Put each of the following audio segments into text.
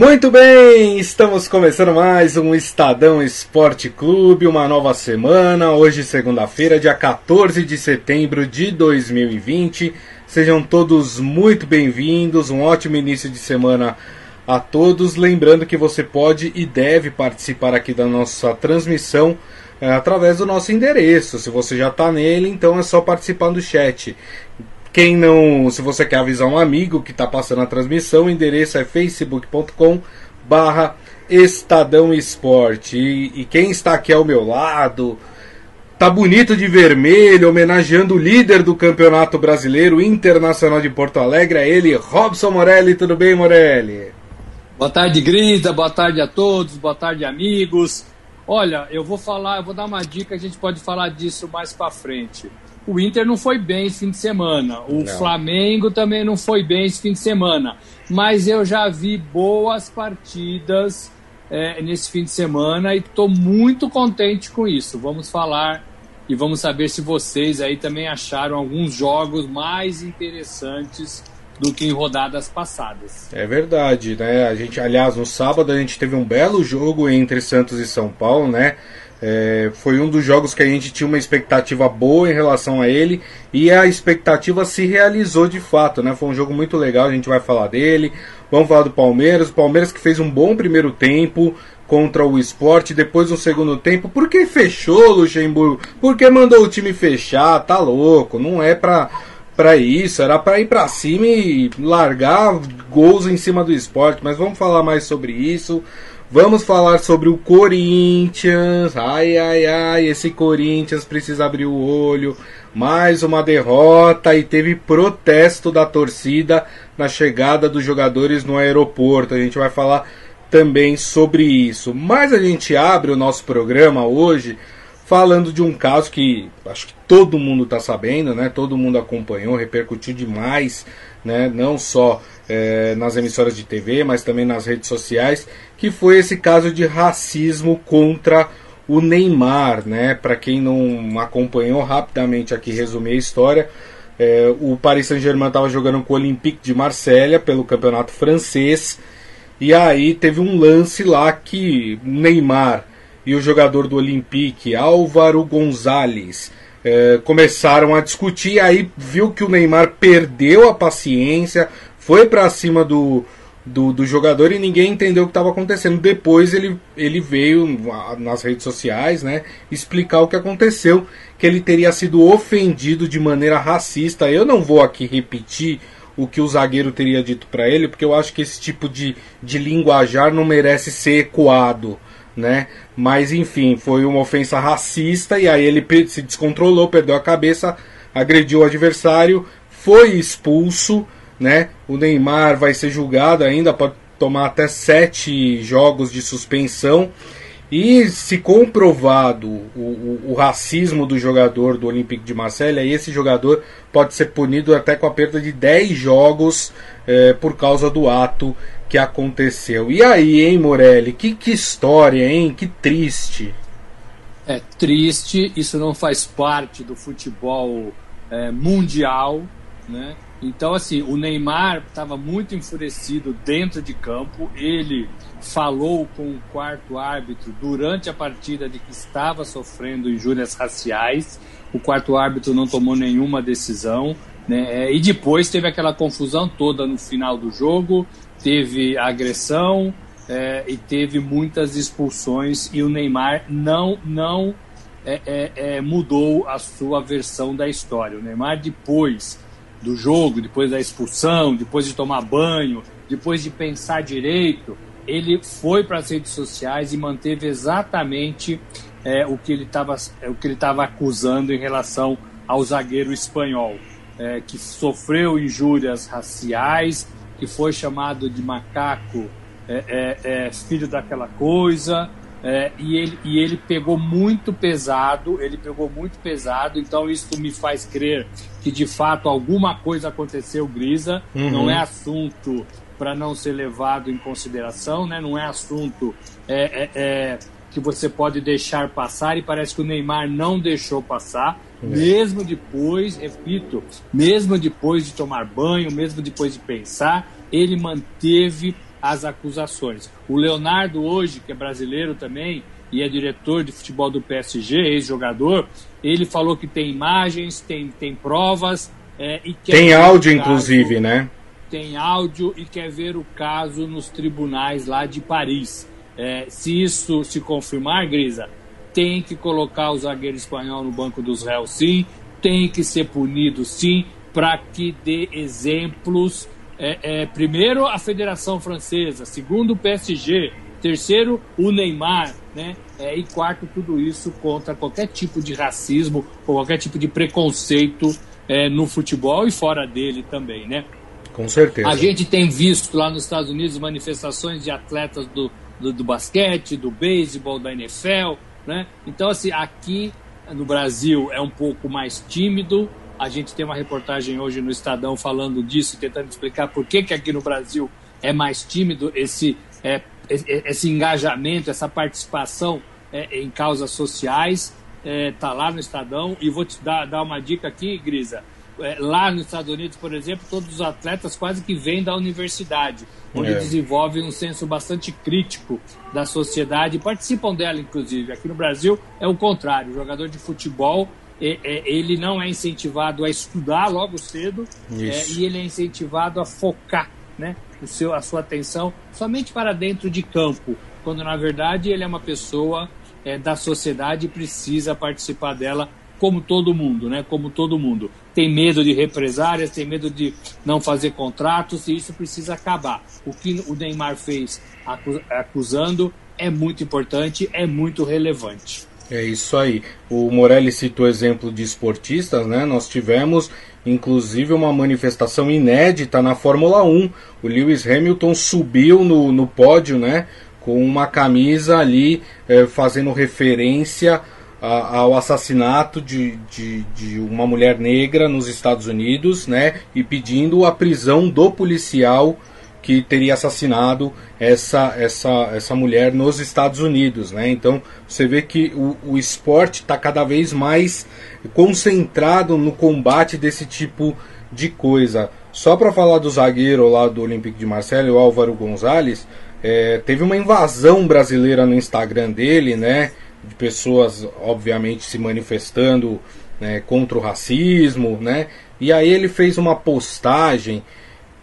Muito bem, estamos começando mais um Estadão Esporte Clube, uma nova semana. Hoje, segunda-feira, dia 14 de setembro de 2020. Sejam todos muito bem-vindos, um ótimo início de semana a todos. Lembrando que você pode e deve participar aqui da nossa transmissão é, através do nosso endereço. Se você já está nele, então é só participar do chat. Quem não, se você quer avisar um amigo que está passando a transmissão, o endereço é facebook.com barra Estadão Esporte. E, e, quem está aqui ao meu lado, tá bonito de vermelho, homenageando o líder do Campeonato Brasileiro Internacional de Porto Alegre, é ele, Robson Morelli. Tudo bem, Morelli? Boa tarde, Grisa. Boa tarde a todos. Boa tarde, amigos. Olha, eu vou falar, eu vou dar uma dica, a gente pode falar disso mais para frente o Inter não foi bem esse fim de semana. O não. Flamengo também não foi bem esse fim de semana. Mas eu já vi boas partidas é, nesse fim de semana e estou muito contente com isso. Vamos falar e vamos saber se vocês aí também acharam alguns jogos mais interessantes do que em rodadas passadas. É verdade, né? A gente, aliás, no sábado a gente teve um belo jogo entre Santos e São Paulo, né? É, foi um dos jogos que a gente tinha uma expectativa boa em relação a ele e a expectativa se realizou de fato, né? Foi um jogo muito legal, a gente vai falar dele. Vamos falar do Palmeiras, o Palmeiras que fez um bom primeiro tempo contra o esporte, depois no segundo tempo, por que fechou Luxemburgo? Por que mandou o time fechar? Tá louco, não é pra, pra isso, era pra ir pra cima e largar gols em cima do esporte, mas vamos falar mais sobre isso. Vamos falar sobre o Corinthians. Ai, ai, ai, esse Corinthians precisa abrir o olho. Mais uma derrota e teve protesto da torcida na chegada dos jogadores no aeroporto. A gente vai falar também sobre isso. Mas a gente abre o nosso programa hoje falando de um caso que acho que todo mundo está sabendo, né? Todo mundo acompanhou, repercutiu demais, né? Não só é, nas emissoras de TV, mas também nas redes sociais, que foi esse caso de racismo contra o Neymar, né? Para quem não acompanhou rapidamente aqui resumir a história, é, o Paris Saint-Germain estava jogando com o Olympique de Marselha pelo campeonato francês e aí teve um lance lá que Neymar e o jogador do Olympique, Álvaro Gonzalez, é, começaram a discutir. Aí viu que o Neymar perdeu a paciência, foi para cima do, do, do, jogador e ninguém entendeu o que estava acontecendo. Depois ele, ele veio nas redes sociais né, explicar o que aconteceu, que ele teria sido ofendido de maneira racista. Eu não vou aqui repetir o que o zagueiro teria dito para ele, porque eu acho que esse tipo de, de linguajar não merece ser ecoado. Né? Mas enfim, foi uma ofensa racista e aí ele se descontrolou, perdeu a cabeça, agrediu o adversário, foi expulso né? O Neymar vai ser julgado ainda, pode tomar até sete jogos de suspensão. E se comprovado o, o, o, racismo do jogador do Olympique de Marselha, esse jogador pode ser punido até com a perda de 10 jogos é, por causa do ato que aconteceu. E aí, hein, Morelli? Que, que história, hein? Que triste. É triste, isso não faz parte do futebol é, mundial, né? Então, assim, o Neymar estava muito enfurecido dentro de campo. Ele falou com o quarto árbitro durante a partida de que estava sofrendo injúrias raciais. O quarto árbitro não tomou nenhuma decisão. Né? É, e depois teve aquela confusão toda no final do jogo. Teve agressão é, e teve muitas expulsões. E o Neymar não, não é, é, é mudou a sua versão da história. O Neymar depois do jogo, depois da expulsão, depois de tomar banho, depois de pensar direito, ele foi para as redes sociais e manteve exatamente é, o que ele estava o que ele estava acusando em relação ao zagueiro espanhol, é, que sofreu injúrias raciais, que foi chamado de macaco, é, é, é filho daquela coisa, é, e, ele, e ele pegou muito pesado, ele pegou muito pesado, então isso me faz crer que de fato alguma coisa aconteceu, Grisa. Uhum. Não é assunto para não ser levado em consideração, né? não é assunto é, é, é, que você pode deixar passar, e parece que o Neymar não deixou passar. Mesmo depois, repito, mesmo depois de tomar banho, mesmo depois de pensar, ele manteve as acusações. O Leonardo, hoje, que é brasileiro também e é diretor de futebol do PSG, ex-jogador, ele falou que tem imagens, tem, tem provas. É, e tem áudio, caso, inclusive, né? Tem áudio e quer ver o caso nos tribunais lá de Paris. É, se isso se confirmar, Grisa, tem que colocar o zagueiro espanhol no banco dos réus, sim, tem que ser punido, sim, para que dê exemplos. É, é, primeiro, a Federação Francesa, segundo, o PSG, terceiro, o Neymar, né? É, e quarto, tudo isso contra qualquer tipo de racismo ou qualquer tipo de preconceito é, no futebol e fora dele também, né? Com certeza. A gente tem visto lá nos Estados Unidos manifestações de atletas do, do, do basquete, do beisebol, da NFL, né? Então, assim, aqui no Brasil é um pouco mais tímido. A gente tem uma reportagem hoje no Estadão falando disso, tentando explicar por que, que aqui no Brasil é mais tímido esse, é, esse engajamento, essa participação é, em causas sociais. Está é, lá no Estadão. E vou te dar, dar uma dica aqui, Grisa. É, lá nos Estados Unidos, por exemplo, todos os atletas quase que vêm da universidade, onde é. desenvolvem um senso bastante crítico da sociedade e participam dela, inclusive. Aqui no Brasil é o contrário. O jogador de futebol é, é, ele não é incentivado a estudar logo cedo é, e ele é incentivado a focar né, o seu, a sua atenção somente para dentro de campo, quando na verdade ele é uma pessoa é, da sociedade e precisa participar dela como todo mundo, né? Como todo mundo. Tem medo de represárias, tem medo de não fazer contratos e isso precisa acabar. O que o Neymar fez acusando é muito importante, é muito relevante. É isso aí. O Morelli citou exemplo de esportistas, né? Nós tivemos inclusive uma manifestação inédita na Fórmula 1. O Lewis Hamilton subiu no, no pódio, né? Com uma camisa ali eh, fazendo referência ao assassinato de, de, de, uma mulher negra nos Estados Unidos, né? E pedindo a prisão do policial que teria assassinado essa, essa, essa mulher nos Estados Unidos, né? Então você vê que o, o esporte está cada vez mais concentrado no combate desse tipo de coisa. Só para falar do zagueiro lá do Olympique de Marseille, o Álvaro Gonzalez, é, teve uma invasão brasileira no Instagram dele, né? De pessoas, obviamente, se manifestando né, contra o racismo, né? E aí ele fez uma postagem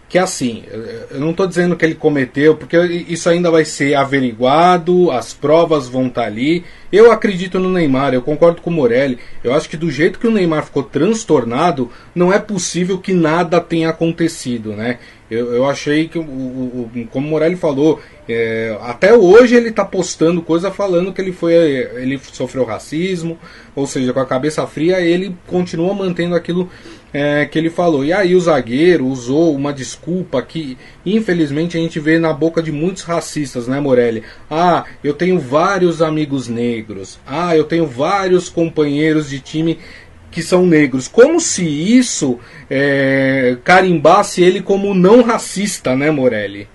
que assim, eu não estou dizendo que ele cometeu, porque isso ainda vai ser averiguado, as provas vão estar tá ali. Eu acredito no Neymar, eu concordo com o Morelli. Eu acho que do jeito que o Neymar ficou transtornado, não é possível que nada tenha acontecido, né? Eu, eu achei que, o, o, como o Morelli falou, é, até hoje ele está postando coisa falando que ele foi ele sofreu racismo, ou seja, com a cabeça fria ele continua mantendo aquilo é, que ele falou. E aí o zagueiro usou uma desculpa que infelizmente a gente vê na boca de muitos racistas, né, Morelli? Ah, eu tenho vários amigos negros. Ah, eu tenho vários companheiros de time que são negros. Como se isso é, carimbasse ele como não racista, né, Morelli?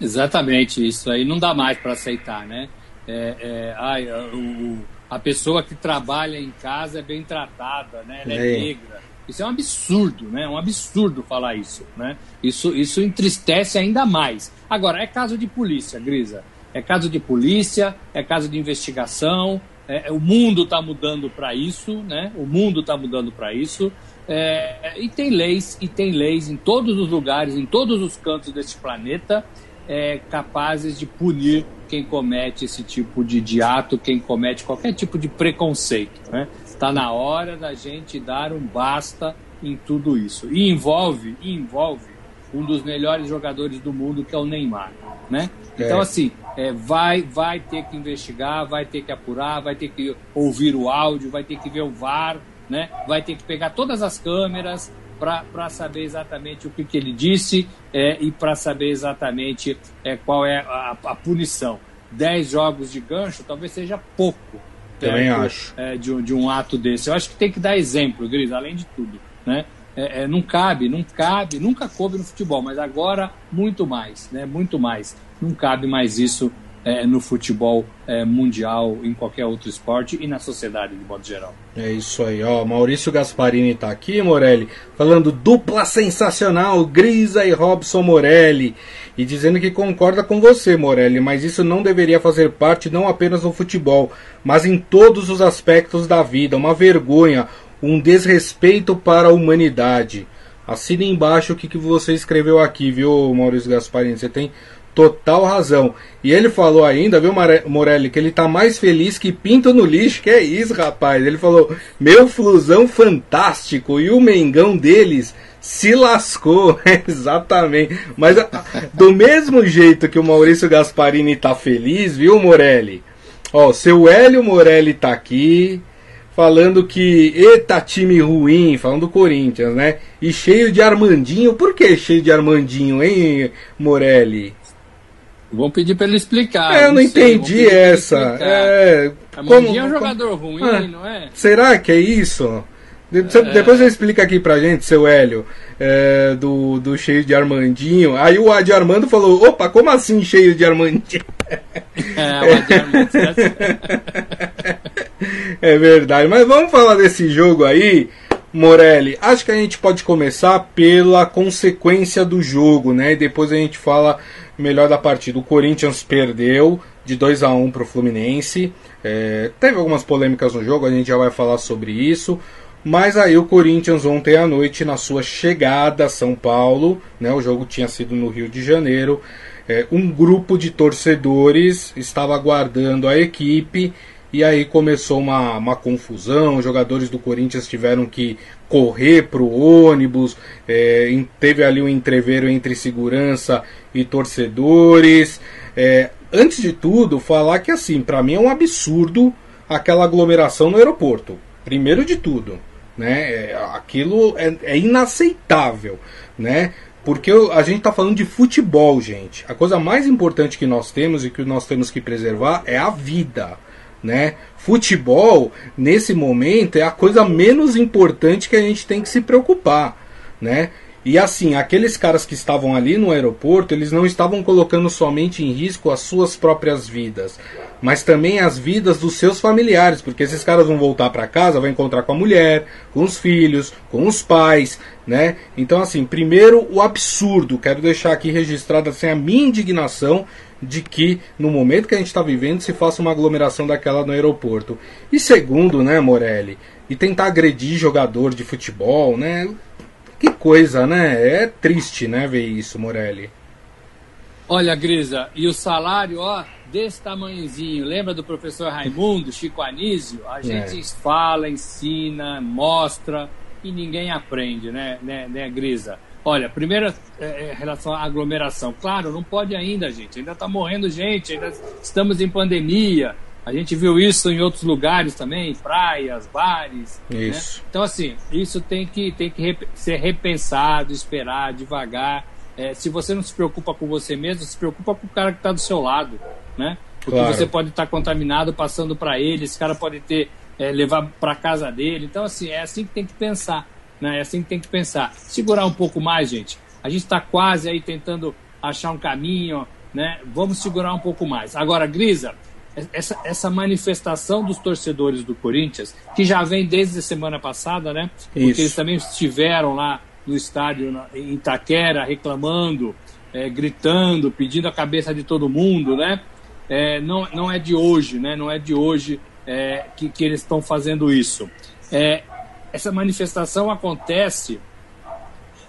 Exatamente, isso aí não dá mais para aceitar, né? É, é, ai, o, a pessoa que trabalha em casa é bem tratada, né? Ela é, é negra. Isso é um absurdo, né? É um absurdo falar isso, né? Isso, isso entristece ainda mais. Agora, é caso de polícia, Grisa. É caso de polícia, é caso de investigação, é, o mundo está mudando para isso, né? O mundo está mudando para isso. É, e tem leis, e tem leis em todos os lugares, em todos os cantos deste planeta, é, capazes de punir quem comete esse tipo de, de ato, quem comete qualquer tipo de preconceito. Está né? Tá na hora da gente dar um basta em tudo isso. E envolve, envolve um dos melhores jogadores do mundo, que é o Neymar. Né? Então, é. assim, é, vai, vai ter que investigar, vai ter que apurar, vai ter que ouvir o áudio, vai ter que ver o VAR, né? vai ter que pegar todas as câmeras para saber exatamente o que, que ele disse é, e para saber exatamente é, qual é a, a punição. Dez jogos de gancho talvez seja pouco. Também acho. É, de, de um ato desse. Eu acho que tem que dar exemplo, Gris, além de tudo. Né? É, é, não cabe, não cabe, nunca coube no futebol, mas agora muito mais, né? Muito mais. Não cabe mais isso é, no futebol é, mundial, em qualquer outro esporte e na sociedade de modo geral. É isso aí, ó. Maurício Gasparini está aqui, Morelli, falando dupla sensacional, Grisa e Robson Morelli. E dizendo que concorda com você, Morelli, mas isso não deveria fazer parte não apenas no futebol, mas em todos os aspectos da vida. Uma vergonha, um desrespeito para a humanidade. Assine embaixo o que, que você escreveu aqui, viu, Maurício Gasparini? Você tem total razão. E ele falou ainda, viu, Morelli, que ele tá mais feliz que pinto no lixo. Que é isso, rapaz? Ele falou: meu flusão fantástico e o Mengão deles se lascou. Exatamente. Mas do mesmo jeito que o Maurício Gasparini tá feliz, viu, Morelli? Ó, seu Hélio Morelli tá aqui falando que eita time ruim, falando do Corinthians, né? E cheio de Armandinho. Por que cheio de Armandinho, hein, Morelli? Vão pedir para ele explicar. É, eu não, não entendi essa. É, como, é um jogador ruim, ah, não é? Será que é isso? De, é. Depois você explica aqui pra gente, seu Hélio, é, do, do cheio de Armandinho. Aí o Adi Armando falou: opa, como assim cheio de Armandinho? É, o Adi Armando. é verdade, mas vamos falar desse jogo aí. Morelli, acho que a gente pode começar pela consequência do jogo, né? E depois a gente fala melhor da partida. O Corinthians perdeu de 2 a 1 para o Fluminense. É, teve algumas polêmicas no jogo, a gente já vai falar sobre isso. Mas aí o Corinthians ontem à noite, na sua chegada a São Paulo, né, o jogo tinha sido no Rio de Janeiro, é, um grupo de torcedores estava aguardando a equipe e aí começou uma, uma confusão. Os jogadores do Corinthians tiveram que correr para o ônibus. É, teve ali um entreveiro entre segurança e torcedores. É, antes de tudo, falar que assim, para mim é um absurdo aquela aglomeração no aeroporto. Primeiro de tudo, né? É, aquilo é, é inaceitável, né? Porque a gente está falando de futebol, gente. A coisa mais importante que nós temos e que nós temos que preservar é a vida né? Futebol, nesse momento, é a coisa menos importante que a gente tem que se preocupar, né? E assim, aqueles caras que estavam ali no aeroporto, eles não estavam colocando somente em risco as suas próprias vidas, mas também as vidas dos seus familiares, porque esses caras vão voltar para casa, vão encontrar com a mulher, com os filhos, com os pais, né? Então assim, primeiro o absurdo, quero deixar aqui registrado assim a minha indignação de que no momento que a gente está vivendo se faça uma aglomeração daquela no aeroporto. E segundo, né, Morelli, e tentar agredir jogador de futebol, né? Que coisa, né? É triste, né, ver isso, Morelli. Olha, Grisa, e o salário, ó, desse tamanhozinho. Lembra do professor Raimundo, Chico Anísio? A gente é. fala, ensina, mostra e ninguém aprende, né, né, né Grisa? Olha, primeiro, é, é, relação à aglomeração. Claro, não pode ainda, gente. Ainda está morrendo gente, ainda estamos em pandemia. A gente viu isso em outros lugares também, praias, bares. Né? Isso. Né? Então, assim, isso tem que, tem que rep ser repensado, esperar devagar. É, se você não se preocupa com você mesmo, se preocupa com o cara que está do seu lado, né? Porque claro. você pode estar tá contaminado passando para ele, esse cara pode ter é, levar para casa dele. Então, assim, é assim que tem que pensar. Né? É assim que tem que pensar. Segurar um pouco mais, gente. A gente está quase aí tentando achar um caminho, né? Vamos segurar um pouco mais. Agora, Grisa, essa, essa manifestação dos torcedores do Corinthians, que já vem desde a semana passada, né? Porque Isso. eles também estiveram lá no estádio em Itaquera reclamando, é, gritando, pedindo a cabeça de todo mundo, né? É, não, não é de hoje, né? Não é de hoje é, que, que eles estão fazendo isso. É, essa manifestação acontece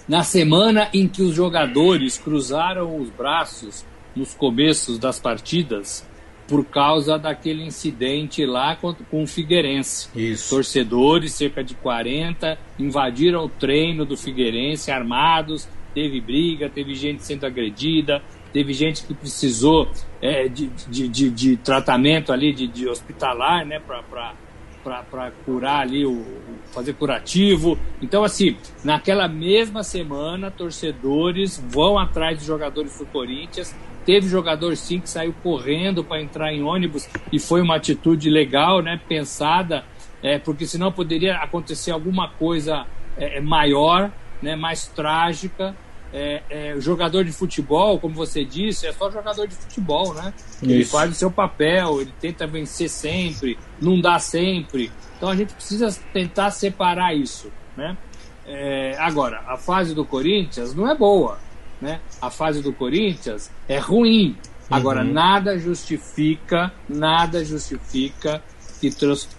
na semana em que os jogadores cruzaram os braços nos começos das partidas por causa daquele incidente lá com, com o Figueirense. Isso. Torcedores, cerca de 40, invadiram o treino do Figueirense armados, teve briga, teve gente sendo agredida, teve gente que precisou é, de, de, de, de, tratamento ali, de, de hospitalar, né, para para curar ali, o, fazer curativo. Então, assim, naquela mesma semana, torcedores vão atrás de jogadores do Corinthians. Teve jogador sim que saiu correndo para entrar em ônibus e foi uma atitude legal, né? Pensada, é, porque senão poderia acontecer alguma coisa é, é maior, né? Mais trágica. É, é, jogador de futebol, como você disse, é só jogador de futebol, né? Ele Isso. faz o seu papel, ele tenta vencer sempre, não dá sempre. Então a gente precisa tentar separar isso, né? É, agora, a fase do Corinthians não é boa, né? A fase do Corinthians é ruim. Agora, Uhum. nada justifica, nada justifica que,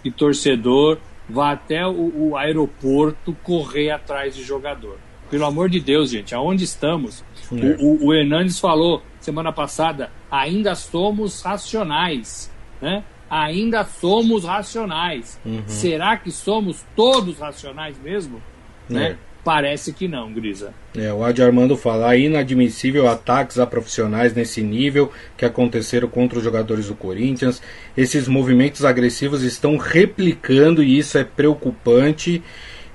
que torcedor vá até o, o aeroporto correr atrás de jogador. Pelo amor de Deus, gente, aonde estamos? É. O, o, o Hernandes falou semana passada, ainda somos racionais, né? Ainda somos racionais. Uhum. Será que somos todos racionais mesmo? Né? É. Parece que não, Grisa. É, o Adi Armando fala, é inadmissível ataques a profissionais nesse nível que aconteceram contra os jogadores do Corinthians. Esses movimentos agressivos estão replicando e isso é preocupante.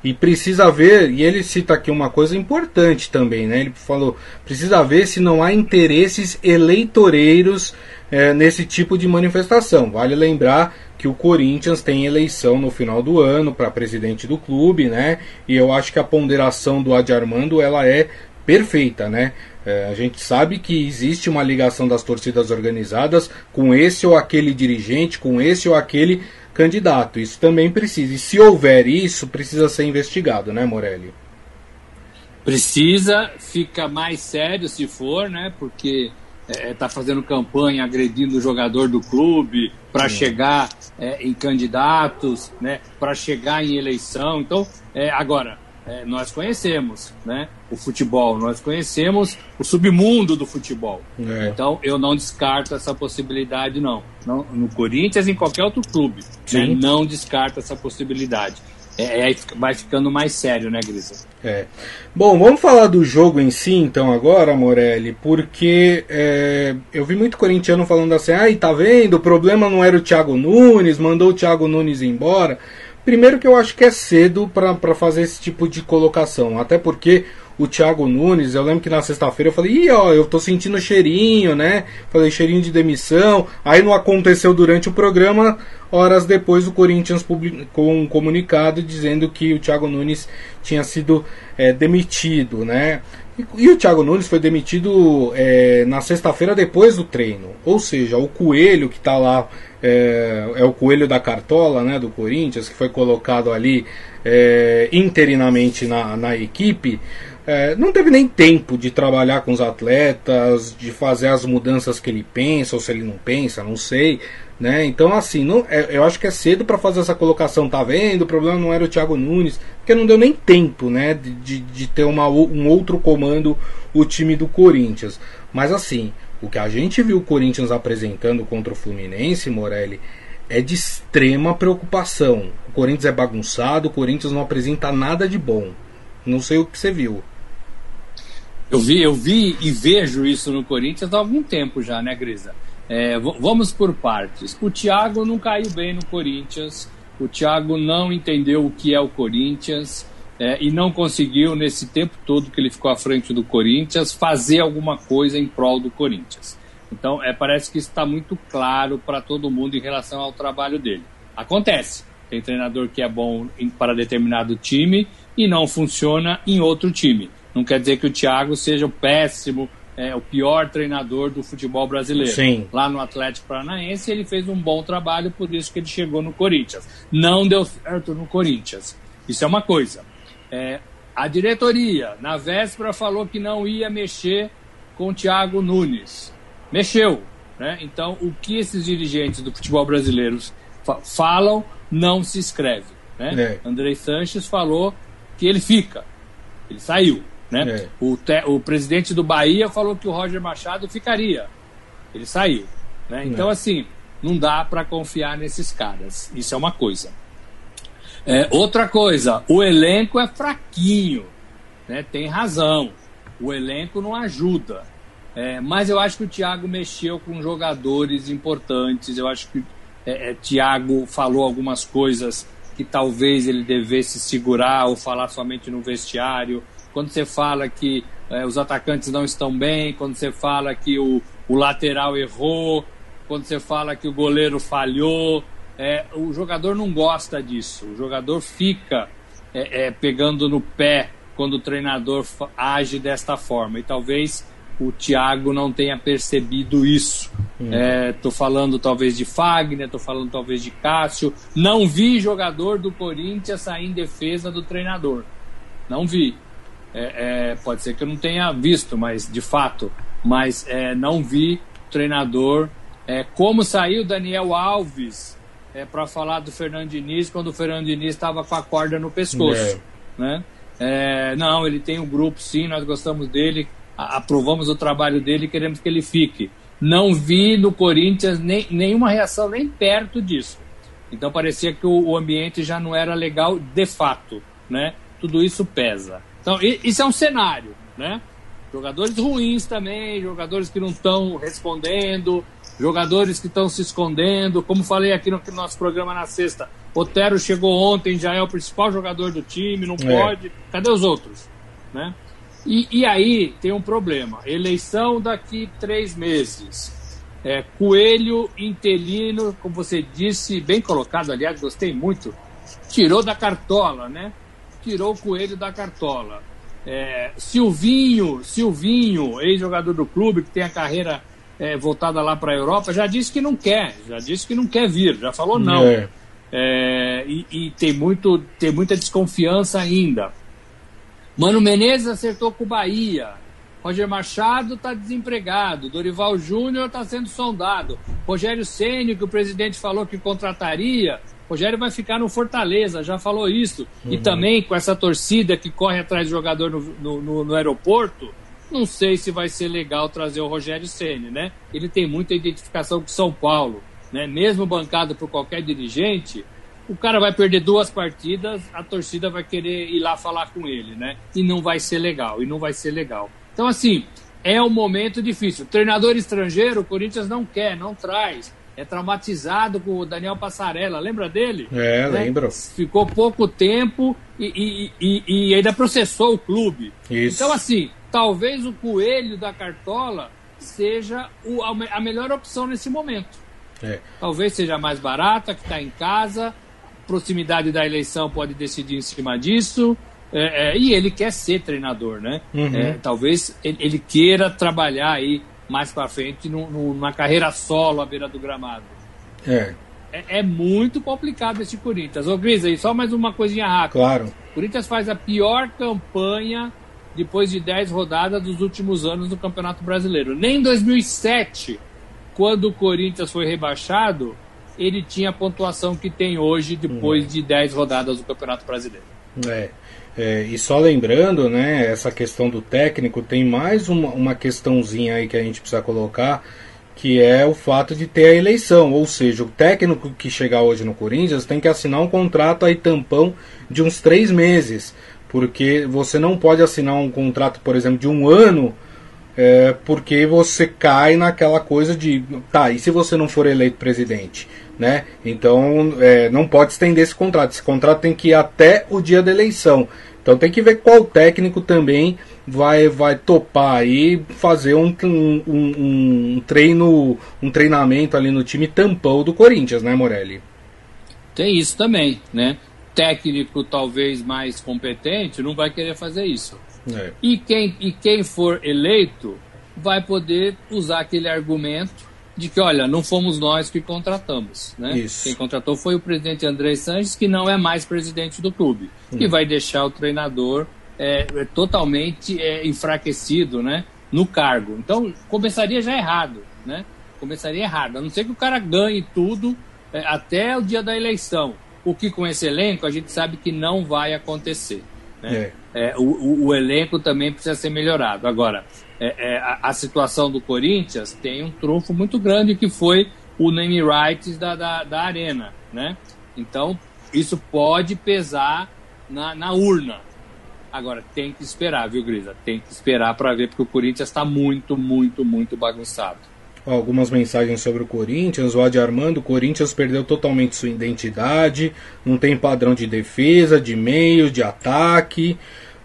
E precisa ver, e ele cita aqui uma coisa importante também, né? Ele falou, precisa ver se não há interesses eleitoreiros eh, nesse tipo de manifestação. Vale lembrar que o Corinthians tem eleição no final do ano para presidente do clube, né? E eu acho que a ponderação do Adi Armando ela é perfeita, né? É, a gente sabe que existe uma ligação das torcidas organizadas com esse ou aquele dirigente, com esse ou aquele candidato. Isso também precisa. E se houver isso, precisa ser investigado, né, Morelli? Precisa, fica mais sério se for, né? Porque está fazendo campanha agredindo o jogador do clube para chegar é, em candidatos, né? Para chegar em eleição. Então, é, agora é, nós conhecemos, né? O futebol, nós conhecemos o submundo do futebol. É. Então, eu não descarto essa possibilidade, não. não no Corinthians, em qualquer outro clube, né? Não descarto essa possibilidade. É, é, vai ficando mais sério, né, Grisa? É. Bom, vamos falar do jogo em si, então, agora, Morelli, porque é, eu vi muito corintiano falando assim: ai, tá vendo? O problema não era o Thiago Nunes, mandou o Thiago Nunes embora. Primeiro, que eu acho que é cedo para fazer esse tipo de colocação, até porque o Thiago Nunes, eu lembro que na sexta-feira eu falei, ih, ó, eu tô sentindo cheirinho, né? Falei, cheirinho de demissão. Aí não aconteceu durante o programa. Horas depois o Corinthians publicou um comunicado dizendo que o Thiago Nunes tinha sido é, demitido, né? E, o Thiago Nunes foi demitido é, na sexta-feira depois do treino. Ou seja, o coelho que tá lá é, é, o coelho da cartola, né, do Corinthians, que foi colocado ali é, interinamente na, na equipe. É, não teve nem tempo de trabalhar com os atletas, de fazer as mudanças que ele pensa, ou se ele não pensa, não sei. Né? Então, assim, não, é, eu acho que é cedo para fazer essa colocação, tá vendo? O problema não era o Thiago Nunes, porque não deu nem tempo né, de, de, ter uma, um outro comando o time do Corinthians. Mas, assim, o que a gente viu o Corinthians apresentando contra o Fluminense, Morelli, é de extrema preocupação. O Corinthians é bagunçado, o Corinthians não apresenta nada de bom. Não sei o que você viu. Eu vi, eu vi e vejo isso no Corinthians há algum tempo já, né, Grisa? É, vamos por partes. O Thiago não caiu bem no Corinthians. O Thiago não entendeu o que é o Corinthians é, e não conseguiu, nesse tempo todo que ele ficou à frente do Corinthians, fazer alguma coisa em prol do Corinthians. Então, é, parece que está muito claro para todo mundo em relação ao trabalho dele. Acontece. Tem treinador que é bom em, para determinado time e não funciona em outro time. Não quer dizer que o Thiago seja o péssimo, é, o pior treinador do futebol brasileiro. Sim. Lá no Atlético Paranaense ele fez um bom trabalho, por isso que ele chegou no Corinthians. Não deu certo no Corinthians. Isso é uma coisa. É, a diretoria, na véspera, falou que não ia mexer com o Thiago Nunes. Mexeu. Né? Então, o que esses dirigentes do futebol brasileiro fa falam não se escreve. Né? É. Andrei Sanches falou que ele fica. Ele saiu. Né? É. O, te, o, presidente do Bahia falou que o Roger Machado ficaria. Ele saiu. Né? Então, É. assim, não dá para confiar nesses caras. Isso é uma coisa. É, outra coisa, o elenco é fraquinho. Né? Tem razão. O elenco não ajuda. É, mas eu acho que o Thiago mexeu com jogadores importantes. Eu acho que é, é, Thiago falou algumas coisas que talvez ele devesse segurar ou falar somente no vestiário. Quando você fala que é, os atacantes não estão bem, quando você fala que o, o lateral errou, quando você fala que o goleiro falhou, é, o jogador não gosta disso. O jogador fica é, pegando no pé quando o treinador age desta forma. E talvez o Thiago não tenha percebido isso. Estou é, falando talvez de Fagner, estou falando talvez de Cássio. Não vi jogador do Corinthians sair em defesa do treinador. Não vi. É, é, pode ser que eu não tenha visto, mas de fato, mas é, não vi treinador. É, como saiu Daniel Alves é, para falar do Fernando Diniz quando o Fernando Diniz estava com a corda no pescoço, né? não, ele tem um grupo, sim, nós gostamos dele, aprovamos o trabalho dele e queremos que ele fique. Não vi no Corinthians nem, nenhuma reação nem perto disso. Então parecia que o, o ambiente já não era legal de fato, né? Tudo isso pesa. Então isso é um cenário, né? Jogadores ruins também, jogadores que não estão respondendo, jogadores que estão se escondendo. Como falei aqui no nosso programa na sexta, Otero chegou ontem, já é o principal jogador do time, não é. pode. Cadê os outros? Né? E, e aí tem um problema. Eleição daqui três meses. É, coelho interino, como você disse, bem colocado, aliás, gostei muito, tirou da cartola, né? Tirou o coelho da cartola. É, Silvinho, Silvinho, ex-jogador do clube, que tem a carreira é, voltada lá para a Europa, já disse que não quer, já disse que não quer vir, já falou não. É. é e, e tem, muito, tem muita desconfiança ainda. Mano Menezes acertou com o Bahia. Roger Machado está desempregado. Dorival Júnior está sendo sondado. Rogério Ceni, que o presidente falou que contrataria. Rogério vai ficar no Fortaleza, já falou isso. Uhum. E também com essa torcida que corre atrás do jogador no, no, no, no aeroporto, não sei se vai ser legal trazer o Rogério Ceni, né? Ele tem muita identificação com São Paulo, né? Mesmo bancado por qualquer dirigente, o cara vai perder duas partidas, a torcida vai querer ir lá falar com ele, né? E não vai ser legal, e não vai ser legal. Então, assim, é um momento difícil. treinador estrangeiro, o Corinthians não quer, não traz. É traumatizado com o Daniel Passarella, lembra dele? É, né? lembro. Ficou pouco tempo e, e, e, e ainda processou o clube. Isso. Então, assim, talvez o coelho da cartola seja o, a melhor opção nesse momento. É. Talvez seja mais barata, que está em casa, proximidade da eleição pode decidir em cima disso. É, é, e ele quer ser treinador, né? Uhum. É, talvez ele, ele, queira trabalhar aí mais para frente no, no, numa carreira solo à beira do gramado. É. é. É, muito complicado esse Corinthians. Ô, Gris, aí só mais uma coisinha rápida. Claro. O Corinthians faz a pior campanha depois de 10 rodadas dos últimos anos do Campeonato Brasileiro. Nem em 2007, quando o Corinthians foi rebaixado, ele tinha a pontuação que tem hoje, depois hum. de 10 rodadas do Campeonato Brasileiro. É. É, e só lembrando, né, essa questão do técnico, tem mais uma, uma questãozinha aí que a gente precisa colocar, que é o fato de ter a eleição. Ou seja, o técnico que chegar hoje no Corinthians tem que assinar um contrato aí tampão de uns três meses. Porque você não pode assinar um contrato, por exemplo, de um ano é, porque você cai naquela coisa de tá, e se você não for eleito presidente? Né? Então é, não pode estender esse contrato. Esse contrato tem que ir até o dia da eleição. Então tem que ver qual técnico também vai, vai topar aí fazer um, um, um, um treino, um treinamento ali no time tampão do Corinthians, né, Morelli? Tem isso também, né? Técnico talvez mais competente não vai querer fazer isso. É. E, quem, e quem for eleito vai poder usar aquele argumento de que, olha, não fomos nós que contratamos. Né? Isso. Quem contratou foi o presidente André Sanches, que não é mais presidente do clube, hum. que vai deixar o treinador é, é, totalmente é, enfraquecido né, no cargo. Então, começaria já errado. Né? Começaria errado. A não ser que o cara ganhe tudo é, até o dia da eleição. O que com esse elenco a gente sabe que não vai acontecer. Né? É. é o, o, o, elenco também precisa ser melhorado. Agora, é, é, a, situação do Corinthians tem um trunfo muito grande que foi o name rights da, da, da arena. Né? Então, isso pode pesar na, na urna. Agora, tem que esperar, viu, Grisa? Tem que esperar para ver, porque o Corinthians está muito, muito, muito bagunçado algumas mensagens sobre o Corinthians. O Adi Armando, o Corinthians perdeu totalmente sua identidade, não tem padrão de defesa, de meio, de ataque.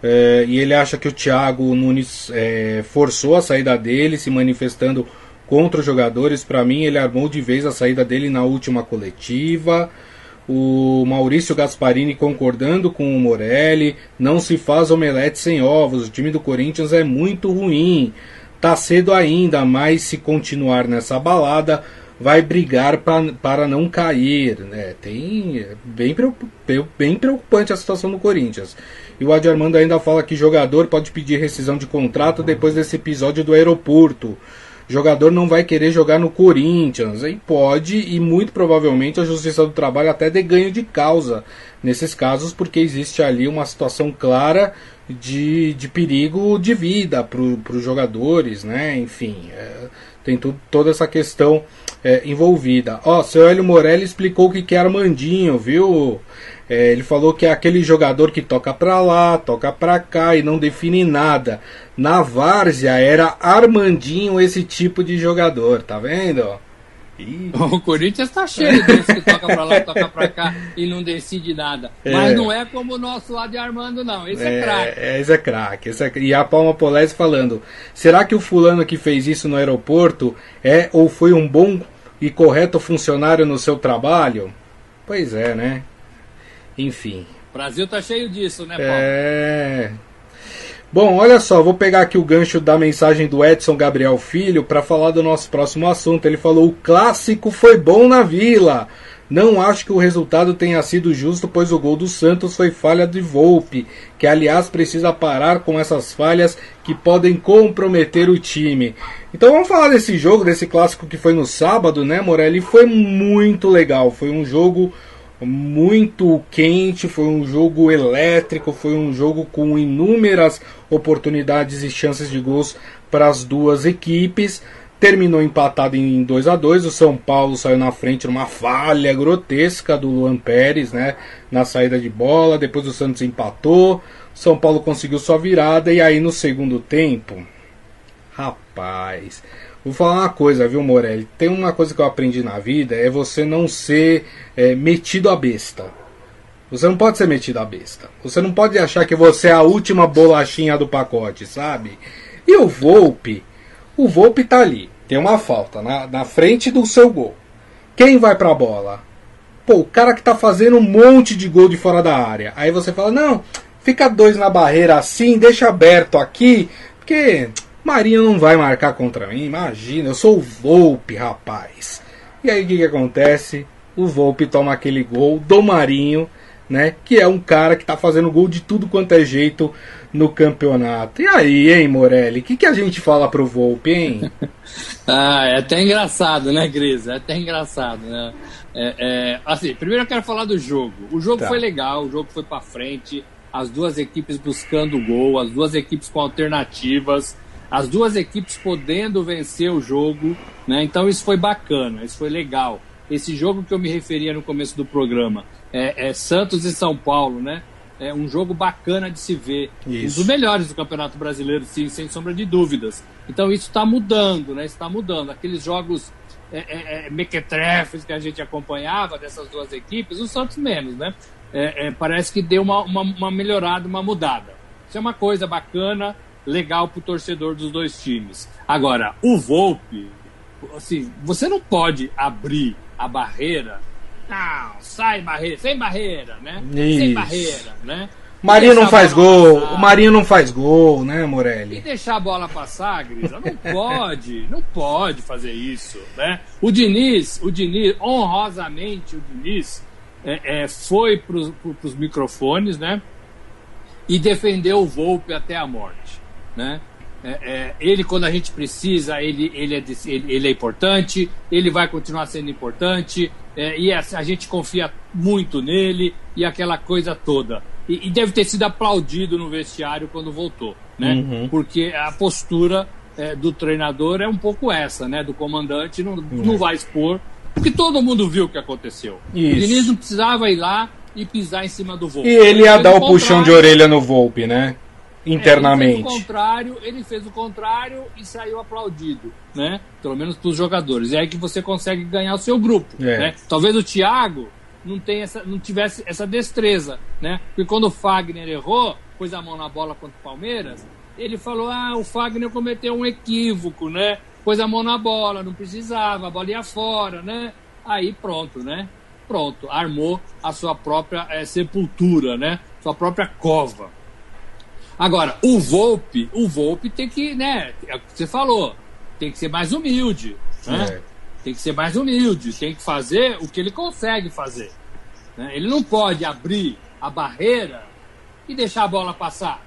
É, e ele acha que o Thiago Nunes é, forçou a saída dele, se manifestando contra os jogadores. Para mim, ele armou de vez a saída dele na última coletiva. O Maurício Gasparini concordando com o Morelli. Não se faz omelete sem ovos. O time do Corinthians é muito ruim. Tá cedo ainda, mas se continuar nessa balada, vai brigar pra, para não cair. Né? Tem bem, bem preocupante a situação do Corinthians. E o Adi Armando ainda fala que jogador pode pedir rescisão de contrato depois desse episódio do aeroporto jogador não vai querer jogar no Corinthians. E pode, e muito provavelmente a Justiça do Trabalho até dê ganho de causa nesses casos, porque existe ali uma situação clara de, de perigo de vida para os jogadores, né? Enfim, é, tem tudo, toda essa questão é, envolvida. Ó, seu Hélio Morelli explicou o que, que é Armandinho, viu? É, ele falou que é aquele jogador que toca pra lá, toca pra cá e não define nada. Na várzea era Armandinho esse tipo de jogador, tá vendo? Ih. O Corinthians tá cheio desse que toca pra lá, toca pra cá e não decide nada. É. Mas não é como o nosso lá de Armando, não. Esse é, é craque. É, esse é craque. É... E a Palma Polese falando: será que o fulano que fez isso no aeroporto é ou foi um bom e correto funcionário no seu trabalho? Pois é, né? Enfim. O Brasil tá cheio disso, né, Paulo? É. Bom, olha só, vou pegar aqui o gancho da mensagem do Edson Gabriel Filho para falar do nosso próximo assunto. Ele falou: o clássico foi bom na Vila. Não acho que o resultado tenha sido justo, pois o gol do Santos foi falha de Volpe, que aliás precisa parar com essas falhas que podem comprometer o time. Então vamos falar desse jogo, desse clássico que foi no sábado, né, Morelli? Foi muito legal, foi um jogo muito quente, foi um jogo elétrico, foi um jogo com inúmeras oportunidades e chances de gols para as duas equipes. Terminou empatado em 2 a 2 O São Paulo saiu na frente numa falha grotesca do Luan Pérez, né? Na saída de bola. Depois o Santos empatou. São Paulo conseguiu sua virada. E aí no segundo tempo. Rapaz. Vou falar uma coisa, viu, Morelli? Tem uma coisa que eu aprendi na vida: é você não ser é, metido a besta. Você não pode ser metido a besta. Você não pode achar que você é a última bolachinha do pacote, sabe? E o Volpe, o Volpe tá ali. Tem uma falta na, na frente do seu gol. Quem vai pra bola? Pô, o cara que tá fazendo um monte de gol de fora da área. Aí você fala: não, fica dois na barreira assim, deixa aberto aqui, porque Marinho não vai marcar contra mim, imagina, eu sou o Volpe, rapaz. E aí o que, que acontece? O Volpe toma aquele gol do Marinho, né? Que é um cara que tá fazendo gol de tudo quanto é jeito no campeonato. E aí, hein, Morelli? O que, que a gente fala pro Volpe, hein? ah, é até engraçado, né, Gris? É até engraçado, né? É, é, assim, primeiro eu quero falar do jogo. O jogo tá. foi legal, o jogo foi para frente, as duas equipes buscando gol, as duas equipes com alternativas as duas equipes podendo vencer o jogo, né? Então isso foi bacana, isso foi legal. Esse jogo que eu me referia no começo do programa, é, é Santos e São Paulo, né? É um jogo bacana de se ver. Isso. Um dos melhores do Campeonato Brasileiro, sim, sem sombra de dúvidas. Então isso está mudando, né? Está mudando. Aqueles jogos é, é, é, mequetrefes que a gente acompanhava dessas duas equipes, o Santos menos, né? É, é, parece que deu uma, uma, uma melhorada, uma mudada. Isso é uma coisa bacana legal para o torcedor dos dois times. Agora, o Volpe, assim, você não pode abrir a barreira. Não, sai barreira, sem barreira, né? Isso. Sem barreira, né? Marinho não faz gol, passar. o Marinho não faz gol, né, Morelli? E deixar a bola passar, Grisa, não pode, não pode fazer isso, né? O Diniz, o Diniz, honrosamente o Diniz é, é, foi para os microfones, né? E defendeu o Volpe até a morte né? É, é, ele, quando a gente precisa, ele, ele, é, ele, ele é importante, ele vai continuar sendo importante, é, e a, a, gente confia muito nele e aquela coisa toda. E, e, deve ter sido aplaudido no vestiário quando voltou, né? Uhum. Porque a postura é, do treinador é um pouco essa, né? Do comandante não, uhum. não vai expor, porque todo mundo viu o que aconteceu. Isso. O Diniz não precisava ir lá e pisar em cima do Volpe. E ele ia dar o puxão de orelha no Volpe, né? Internamente. É, ele, fez o contrário, ele fez o contrário e saiu aplaudido, né? Pelo menos para os jogadores. E é aí que você consegue ganhar o seu grupo. É. Né? Talvez o Thiago não, tenha essa, não tivesse essa destreza, né? Porque quando o Fagner errou, pôs a mão na bola contra o Palmeiras, ele falou: ah, o Fagner cometeu um equívoco, né? Pôs a mão na bola, não precisava, a bola ia fora, né? Aí pronto, né? pronto, armou a sua própria é, sepultura, né? Sua própria cova. Agora, o Volpe, o Volpe tem que, né? É o que você falou, tem que ser mais humilde, né? É. Tem que ser mais humilde, tem que fazer o que ele consegue fazer. Né? Ele não pode abrir a barreira e deixar a bola passar.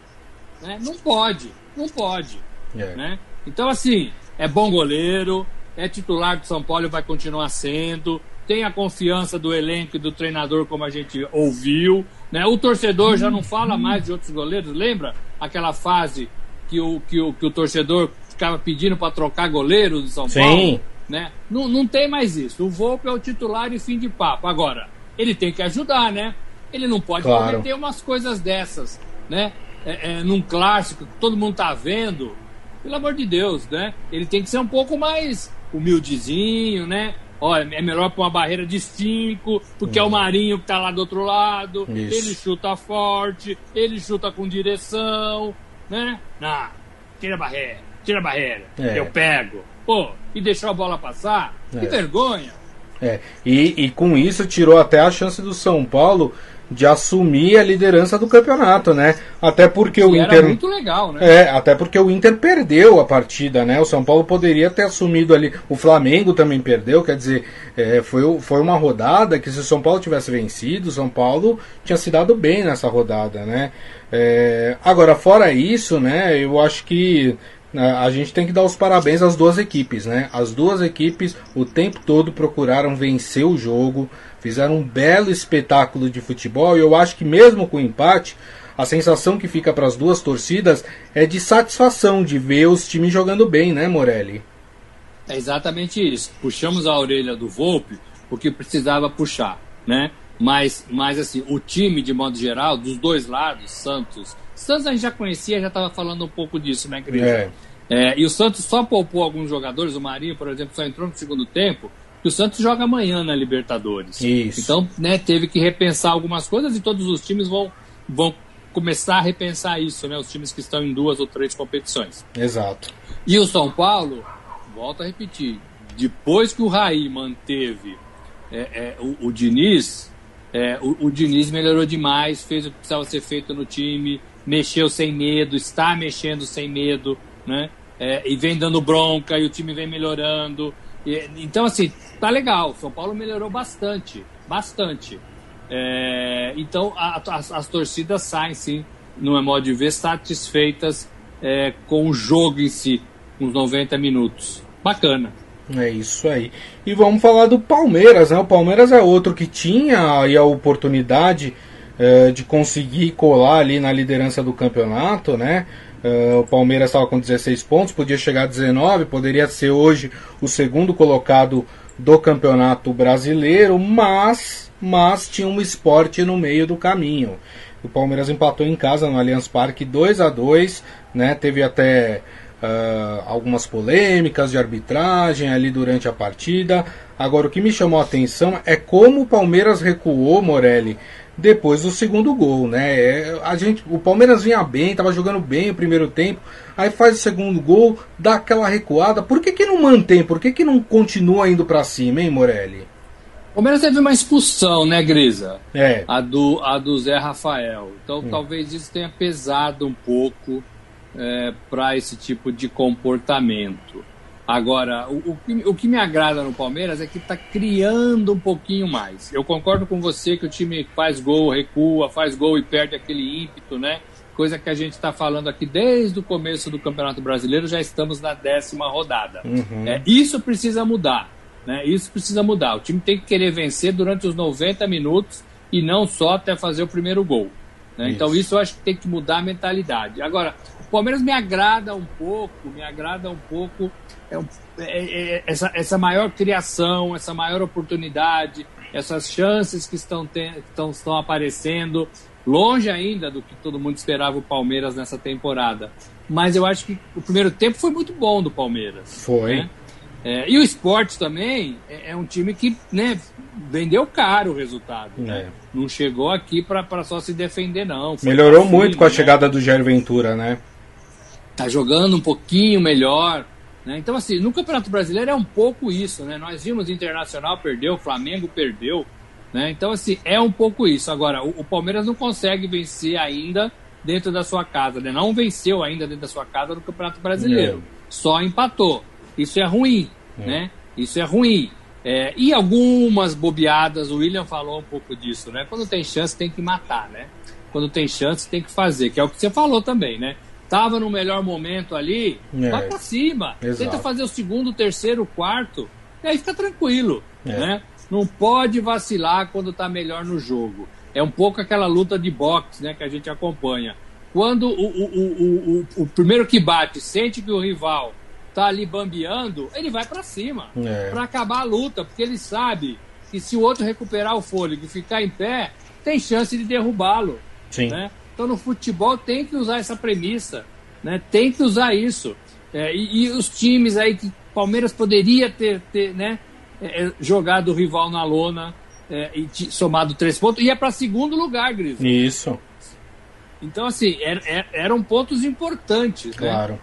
Né? Não pode, não pode. É. Né? Então, assim, é bom goleiro, é titular do São Paulo e vai continuar sendo, tem a confiança do elenco e do treinador, como a gente ouviu. Né? O torcedor já não fala mais de outros goleiros, lembra aquela fase que o, que o, que o torcedor ficava pedindo para trocar goleiro do São Sim. Paulo? Né? Não, não tem mais isso. O Volpe é o titular e fim de papo. Agora, ele tem que ajudar, né? Ele não pode claro. cometer umas coisas dessas, né? É, é, num clássico que todo mundo tá vendo, pelo amor de Deus, né? Ele tem que ser um pouco mais humildezinho, né? Olha, é melhor pôr uma barreira de cinco, porque é o Marinho que tá lá do outro lado, Isso. ele chuta forte, ele chuta com direção, né? Não, tira a barreira, tira a barreira, é. eu pego. Pô, e deixou a bola passar? É. Que vergonha! É, e, e com isso tirou até a chance do São Paulo de assumir a liderança do campeonato, né? Até porque o Inter. muito legal, né? É, até porque o Inter perdeu a partida, né? O São Paulo poderia ter assumido ali. O Flamengo também perdeu, quer dizer, é, foi, foi uma rodada que se o São Paulo tivesse vencido, o São Paulo tinha se dado bem nessa rodada, né? É, agora, fora isso, né? Eu acho que né, a gente tem que dar os parabéns às duas equipes, né? As duas equipes o tempo todo procuraram vencer o jogo, fizeram um belo espetáculo de futebol e eu acho que mesmo com o empate, a sensação que fica para as duas torcidas é de satisfação de ver os times jogando bem, né, Morelli? É exatamente isso. Puxamos a orelha do Volpe porque precisava puxar, né? Mas, mas assim, o time de modo geral, dos dois lados, Santos Santos a gente já conhecia, já estava falando um pouco disso, né, Cris? É. É, e o Santos só poupou alguns jogadores, o Marinho, por exemplo, só entrou no segundo tempo, que o Santos joga amanhã na Libertadores. Isso. Então, né, teve que repensar algumas coisas e todos os times vão, vão começar a repensar isso, né? Os times que estão em duas ou três competições. Exato. E o São Paulo, volto a repetir, depois que o Raí manteve é, é, o, o Diniz, é, o, o Diniz melhorou demais, fez o que precisava ser feito no time, mexeu sem medo, está mexendo sem medo, né? É, e vem dando bronca e o time vem melhorando. E, então, assim, tá legal. São Paulo melhorou bastante, bastante. É, então, a, as, as, torcidas saem, sim, no meu modo de ver, satisfeitas é, com o jogo em si, os 90 minutos. Bacana. É isso aí. E vamos falar do Palmeiras, né? O Palmeiras é outro que tinha aí a oportunidade é, de conseguir colar ali na liderança do campeonato, né? Uh, o Palmeiras estava com 16 pontos, podia chegar a 19, poderia ser hoje o segundo colocado do campeonato brasileiro, mas, mas tinha um esporte no meio do caminho. O Palmeiras empatou em casa no Allianz Parque 2 a 2 né? Teve até uh, algumas polêmicas de arbitragem ali durante a partida. Agora, o que me chamou a atenção é como o Palmeiras recuou, Morelli, depois do segundo gol, né? É, a gente, o Palmeiras vinha bem, estava jogando bem o primeiro tempo, aí faz o segundo gol, dá aquela recuada. Por que, que não mantém? Por que, que não continua indo para cima, hein, Morelli? O Palmeiras teve uma expulsão, né, Grisa? É. A do, a do Zé Rafael. Então hum. talvez isso tenha pesado um pouco é, para esse tipo de comportamento. Agora, o, o, que, o que me agrada no Palmeiras é que está criando um pouquinho mais. Eu concordo com você que o time faz gol, recua, faz gol e perde aquele ímpeto, né? Coisa que a gente está falando aqui desde o começo do Campeonato Brasileiro, já estamos na décima rodada. Uhum. É, isso precisa mudar. Né? Isso precisa mudar. O time tem que querer vencer durante os 90 minutos e não só até fazer o primeiro gol. Né? Isso. Então isso eu acho que tem que mudar a mentalidade. Agora, Palmeiras me agrada um pouco, me agrada um pouco é, é, é, essa, essa maior criação, essa maior oportunidade, essas chances que estão, estão, estão aparecendo, longe ainda do que todo mundo esperava o Palmeiras nessa temporada. Mas eu acho que o primeiro tempo foi muito bom do Palmeiras. Foi. Né? É, e o esporte também é, é, um time que né, vendeu caro o resultado. Né? É. Não chegou aqui para só se defender, não. Foi Melhorou muito com a né? chegada do Jair Ventura, né? Tá jogando um pouquinho melhor. Né? Então, assim, no Campeonato Brasileiro é um pouco isso. Né? Nós vimos Internacional perdeu, Flamengo perdeu. Né? Então, assim, é um pouco isso. Agora, o, o, Palmeiras não consegue vencer ainda dentro da sua casa, né? Não venceu ainda dentro da sua casa no Campeonato Brasileiro. Só empatou. Isso é ruim, é. né? Isso é ruim. É, e algumas bobeadas, o William falou um pouco disso, né? Quando tem chance, tem que matar, né? Quando tem chance, tem que fazer, que é o que você falou também, né? Tava no melhor momento ali, é. vai pra cima. Exato. Tenta fazer o segundo, terceiro, quarto, e aí fica tranquilo, é. né? Não pode vacilar quando tá melhor no jogo. É um pouco aquela luta de boxe, né, que a gente acompanha. Quando o, o, o, o, primeiro que bate sente que o rival tá ali bambeando, ele vai para cima é. para acabar a luta, porque ele sabe que se o outro recuperar o fôlego e ficar em pé, tem chance de derrubá-lo. Né? Então no futebol tem que usar essa premissa, né? tem que usar isso. É, e, e, os times aí que Palmeiras poderia ter, ter né, é, é jogado o rival na lona é, e somado três pontos, ia para segundo lugar, Gris. Isso. Então, assim, er, er, eram pontos importantes. Claro, né?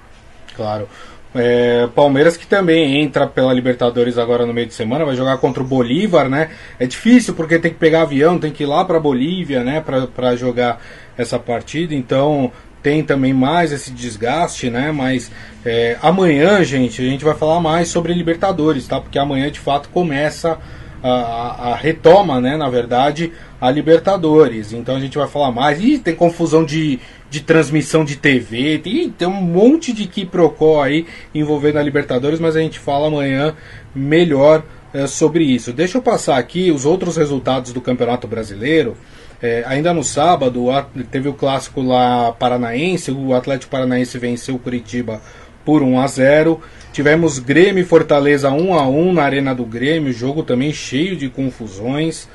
claro. É, Palmeiras que também entra pela Libertadores agora no meio de semana, vai jogar contra o Bolívar, né? É difícil porque tem que pegar avião, tem que ir lá para Bolívia, né? Para jogar essa partida, então tem também mais esse desgaste, né? Mas é, amanhã, gente, a gente vai falar mais sobre Libertadores, tá? Porque amanhã de fato começa a, a, a, retoma, né? Na verdade, a Libertadores. Então a gente vai falar mais. E tem confusão de, de transmissão de TV, tem, tem um monte de quiprocó aí envolvendo a Libertadores, mas a gente fala amanhã melhor é, sobre isso. Deixa eu passar aqui os outros resultados do Campeonato Brasileiro. É, ainda no sábado teve o clássico lá paranaense, o Atlético Paranaense venceu o Curitiba por 1 a 0. Tivemos Grêmio e Fortaleza 1 a 1 na Arena do Grêmio, jogo também cheio de confusões.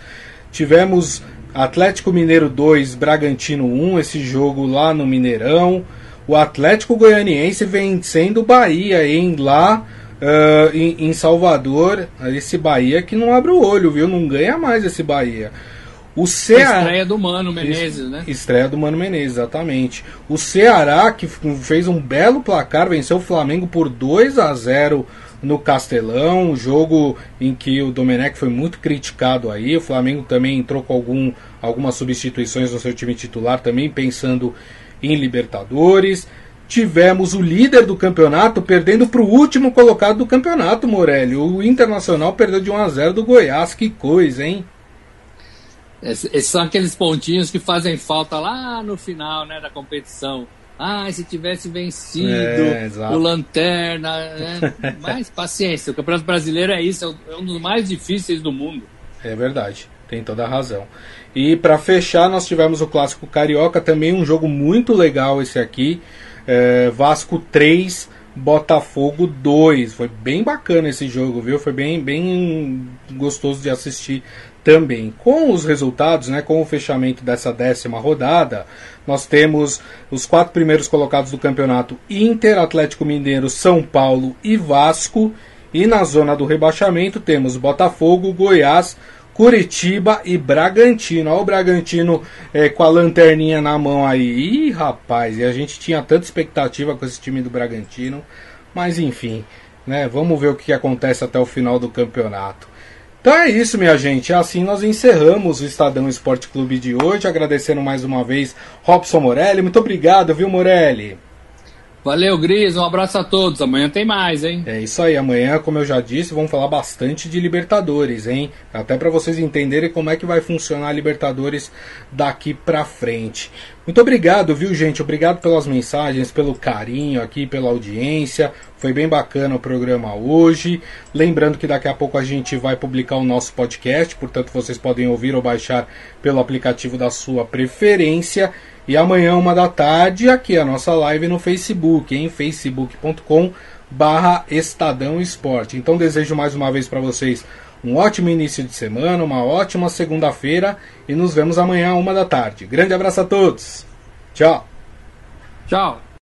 Tivemos Atlético Mineiro 2, Bragantino 1, esse jogo lá no Mineirão. O Atlético Goianiense vencendo o Bahia, hein? Lá uh, em, em, Salvador. Esse Bahia que não abre o olho, viu? Não ganha mais esse Bahia. O Ceará. Estreia do Mano Menezes, né? Estreia do Mano Menezes, exatamente. O Ceará, que fez um belo placar, venceu o Flamengo por 2 a 0 no Castelão, um jogo em que o Domenech foi muito criticado aí. O Flamengo também entrou com algum, algumas substituições no seu time titular, também pensando em Libertadores. Tivemos o líder do campeonato perdendo para o último colocado do campeonato, Morelli. O Internacional perdeu de 1 a 0 do Goiás. Que coisa, hein? Esses são aqueles pontinhos que fazem falta lá no final né, da competição. Ah, se tivesse vencido é, o Lanterna. Né? Mas paciência, o Campeonato Brasileiro é isso, é um dos mais difíceis do mundo. É verdade, tem toda a razão. E para fechar, nós tivemos o Clássico Carioca, também um jogo muito legal esse aqui. É, Vasco 3, Botafogo 2. Foi bem bacana esse jogo, viu? Foi bem, bem gostoso de assistir também. Com os resultados, né, com o fechamento dessa décima rodada, nós temos os quatro primeiros colocados do campeonato: Inter, Atlético Mineiro, São Paulo e Vasco. E na zona do rebaixamento temos Botafogo, Goiás, Curitiba e Bragantino. Olha o Bragantino é, com a lanterninha na mão aí. Ih, rapaz, e a gente tinha tanta expectativa com esse time do Bragantino. Mas enfim, né? Vamos ver o que acontece até o final do campeonato. Então é isso, minha gente. Assim nós encerramos o Estadão Esporte Clube de hoje. Agradecendo mais uma vez Robson Morelli. Muito obrigado, viu, Morelli? Valeu, Gris. Um abraço a todos. Amanhã tem mais, hein? É isso aí. Amanhã, como eu já disse, vamos falar bastante de Libertadores, hein? Até para vocês entenderem como é que vai funcionar a Libertadores daqui pra frente. Muito obrigado, viu, gente? Obrigado pelas mensagens, pelo carinho aqui, pela audiência. Foi bem bacana o programa hoje. Lembrando que daqui a pouco a gente vai publicar o nosso podcast, portanto vocês podem ouvir ou baixar pelo aplicativo da sua preferência. E amanhã, uma da tarde, aqui a nossa live no Facebook, em facebook.com barra Estadão Esporte. Então desejo mais uma vez para vocês um ótimo início de semana, uma ótima segunda-feira e nos vemos amanhã, uma da tarde. Grande abraço a todos. Tchau. Tchau.